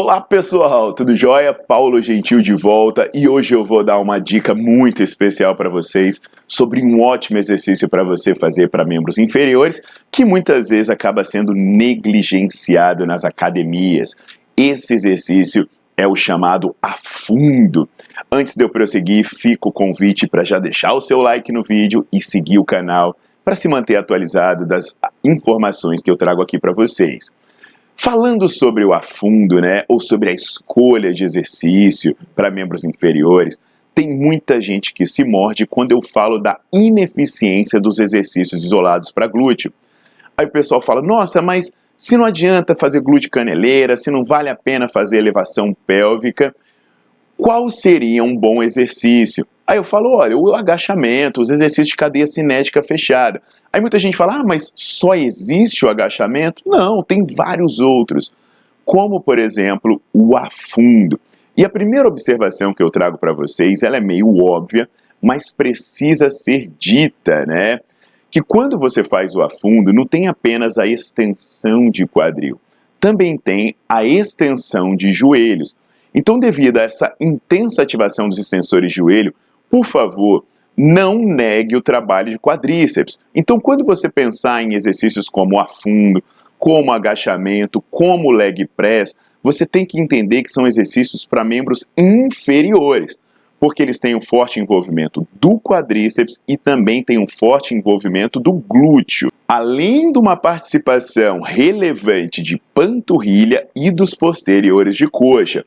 Olá pessoal, tudo jóia? Paulo Gentil de volta e hoje eu vou dar uma dica muito especial para vocês sobre um ótimo exercício para você fazer para membros inferiores que muitas vezes acaba sendo negligenciado nas academias. Esse exercício é o chamado afundo. Antes de eu prosseguir, fica o convite para já deixar o seu like no vídeo e seguir o canal para se manter atualizado das informações que eu trago aqui para vocês. Falando sobre o afundo, né, ou sobre a escolha de exercício para membros inferiores, tem muita gente que se morde quando eu falo da ineficiência dos exercícios isolados para glúteo. Aí o pessoal fala: "Nossa, mas se não adianta fazer glúteo caneleira, se não vale a pena fazer elevação pélvica, qual seria um bom exercício?" Aí eu falo: "Olha, o agachamento, os exercícios de cadeia cinética fechada. Aí muita gente fala, ah, mas só existe o agachamento? Não, tem vários outros, como por exemplo o afundo. E a primeira observação que eu trago para vocês, ela é meio óbvia, mas precisa ser dita, né? Que quando você faz o afundo, não tem apenas a extensão de quadril, também tem a extensão de joelhos. Então, devido a essa intensa ativação dos extensores de joelho, por favor, não negue o trabalho de quadríceps. Então, quando você pensar em exercícios como afundo, como agachamento, como leg press, você tem que entender que são exercícios para membros inferiores, porque eles têm um forte envolvimento do quadríceps e também têm um forte envolvimento do glúteo, além de uma participação relevante de panturrilha e dos posteriores de coxa.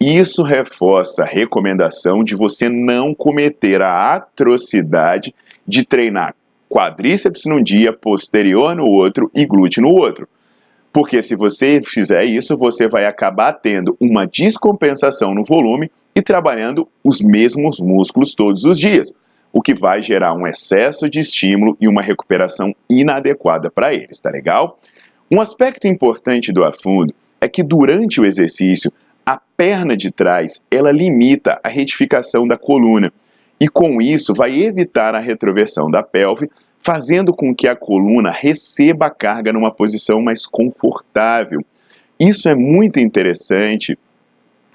Isso reforça a recomendação de você não cometer a atrocidade de treinar quadríceps num dia, posterior no outro e glúteo no outro. Porque se você fizer isso, você vai acabar tendo uma descompensação no volume e trabalhando os mesmos músculos todos os dias, o que vai gerar um excesso de estímulo e uma recuperação inadequada para eles, tá legal? Um aspecto importante do afundo é que durante o exercício a perna de trás ela limita a retificação da coluna e com isso vai evitar a retroversão da pelve, fazendo com que a coluna receba a carga numa posição mais confortável. Isso é muito interessante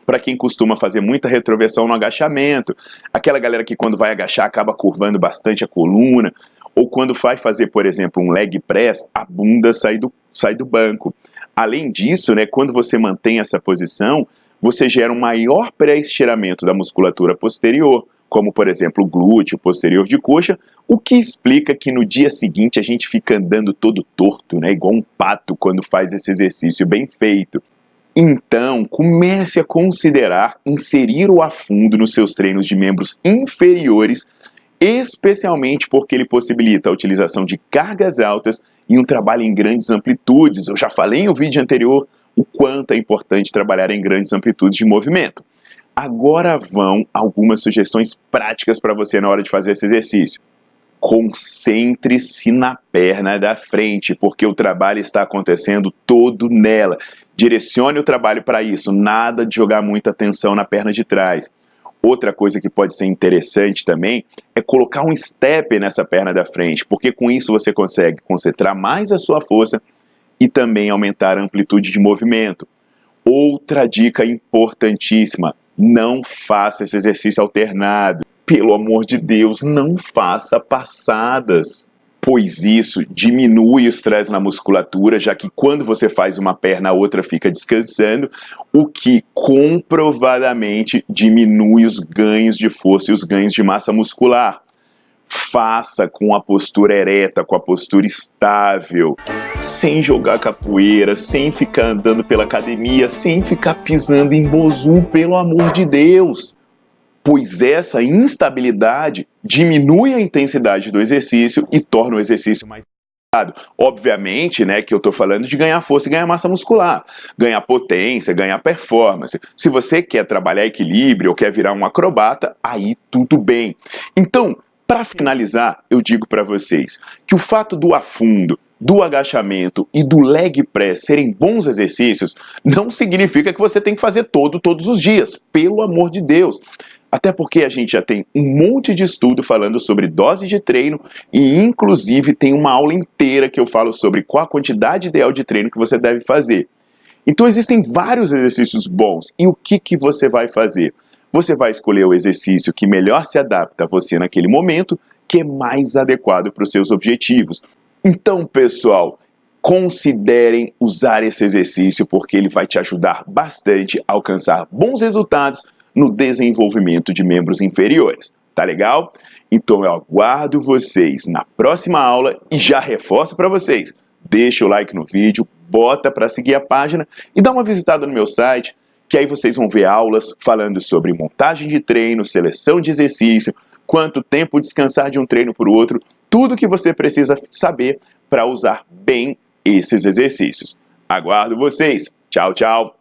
para quem costuma fazer muita retroversão no agachamento, aquela galera que quando vai agachar acaba curvando bastante a coluna, ou quando vai fazer, por exemplo, um leg press, a bunda sai do, sai do banco. Além disso, né, quando você mantém essa posição, você gera um maior pré-estiramento da musculatura posterior, como por exemplo o glúteo posterior de coxa, o que explica que no dia seguinte a gente fica andando todo torto, né, igual um pato quando faz esse exercício bem feito. Então, comece a considerar inserir o afundo nos seus treinos de membros inferiores, especialmente porque ele possibilita a utilização de cargas altas e um trabalho em grandes amplitudes. Eu já falei em um vídeo anterior o quanto é importante trabalhar em grandes amplitudes de movimento. Agora vão algumas sugestões práticas para você na hora de fazer esse exercício. Concentre-se na perna da frente, porque o trabalho está acontecendo todo nela. Direcione o trabalho para isso, nada de jogar muita atenção na perna de trás. Outra coisa que pode ser interessante também é colocar um step nessa perna da frente, porque com isso você consegue concentrar mais a sua força e também aumentar a amplitude de movimento. Outra dica importantíssima: não faça esse exercício alternado. Pelo amor de Deus, não faça passadas. Pois isso diminui o estresse na musculatura, já que quando você faz uma perna, a outra fica descansando, o que comprovadamente diminui os ganhos de força e os ganhos de massa muscular. Faça com a postura ereta, com a postura estável, sem jogar capoeira, sem ficar andando pela academia, sem ficar pisando em bozu, pelo amor de Deus pois essa instabilidade diminui a intensidade do exercício e torna o exercício mais Obviamente, né, que eu estou falando de ganhar força e ganhar massa muscular, ganhar potência, ganhar performance. Se você quer trabalhar equilíbrio ou quer virar um acrobata, aí tudo bem. Então, para finalizar, eu digo para vocês que o fato do afundo, do agachamento e do leg press serem bons exercícios não significa que você tem que fazer todo todos os dias, pelo amor de Deus. Até porque a gente já tem um monte de estudo falando sobre dose de treino e, inclusive, tem uma aula inteira que eu falo sobre qual a quantidade ideal de treino que você deve fazer. Então, existem vários exercícios bons. E o que, que você vai fazer? Você vai escolher o exercício que melhor se adapta a você naquele momento, que é mais adequado para os seus objetivos. Então, pessoal, considerem usar esse exercício porque ele vai te ajudar bastante a alcançar bons resultados no desenvolvimento de membros inferiores. Tá legal? Então eu aguardo vocês na próxima aula e já reforço para vocês. Deixa o like no vídeo, bota para seguir a página e dá uma visitada no meu site, que aí vocês vão ver aulas falando sobre montagem de treino, seleção de exercício, quanto tempo descansar de um treino para o outro, tudo que você precisa saber para usar bem esses exercícios. Aguardo vocês. Tchau, tchau.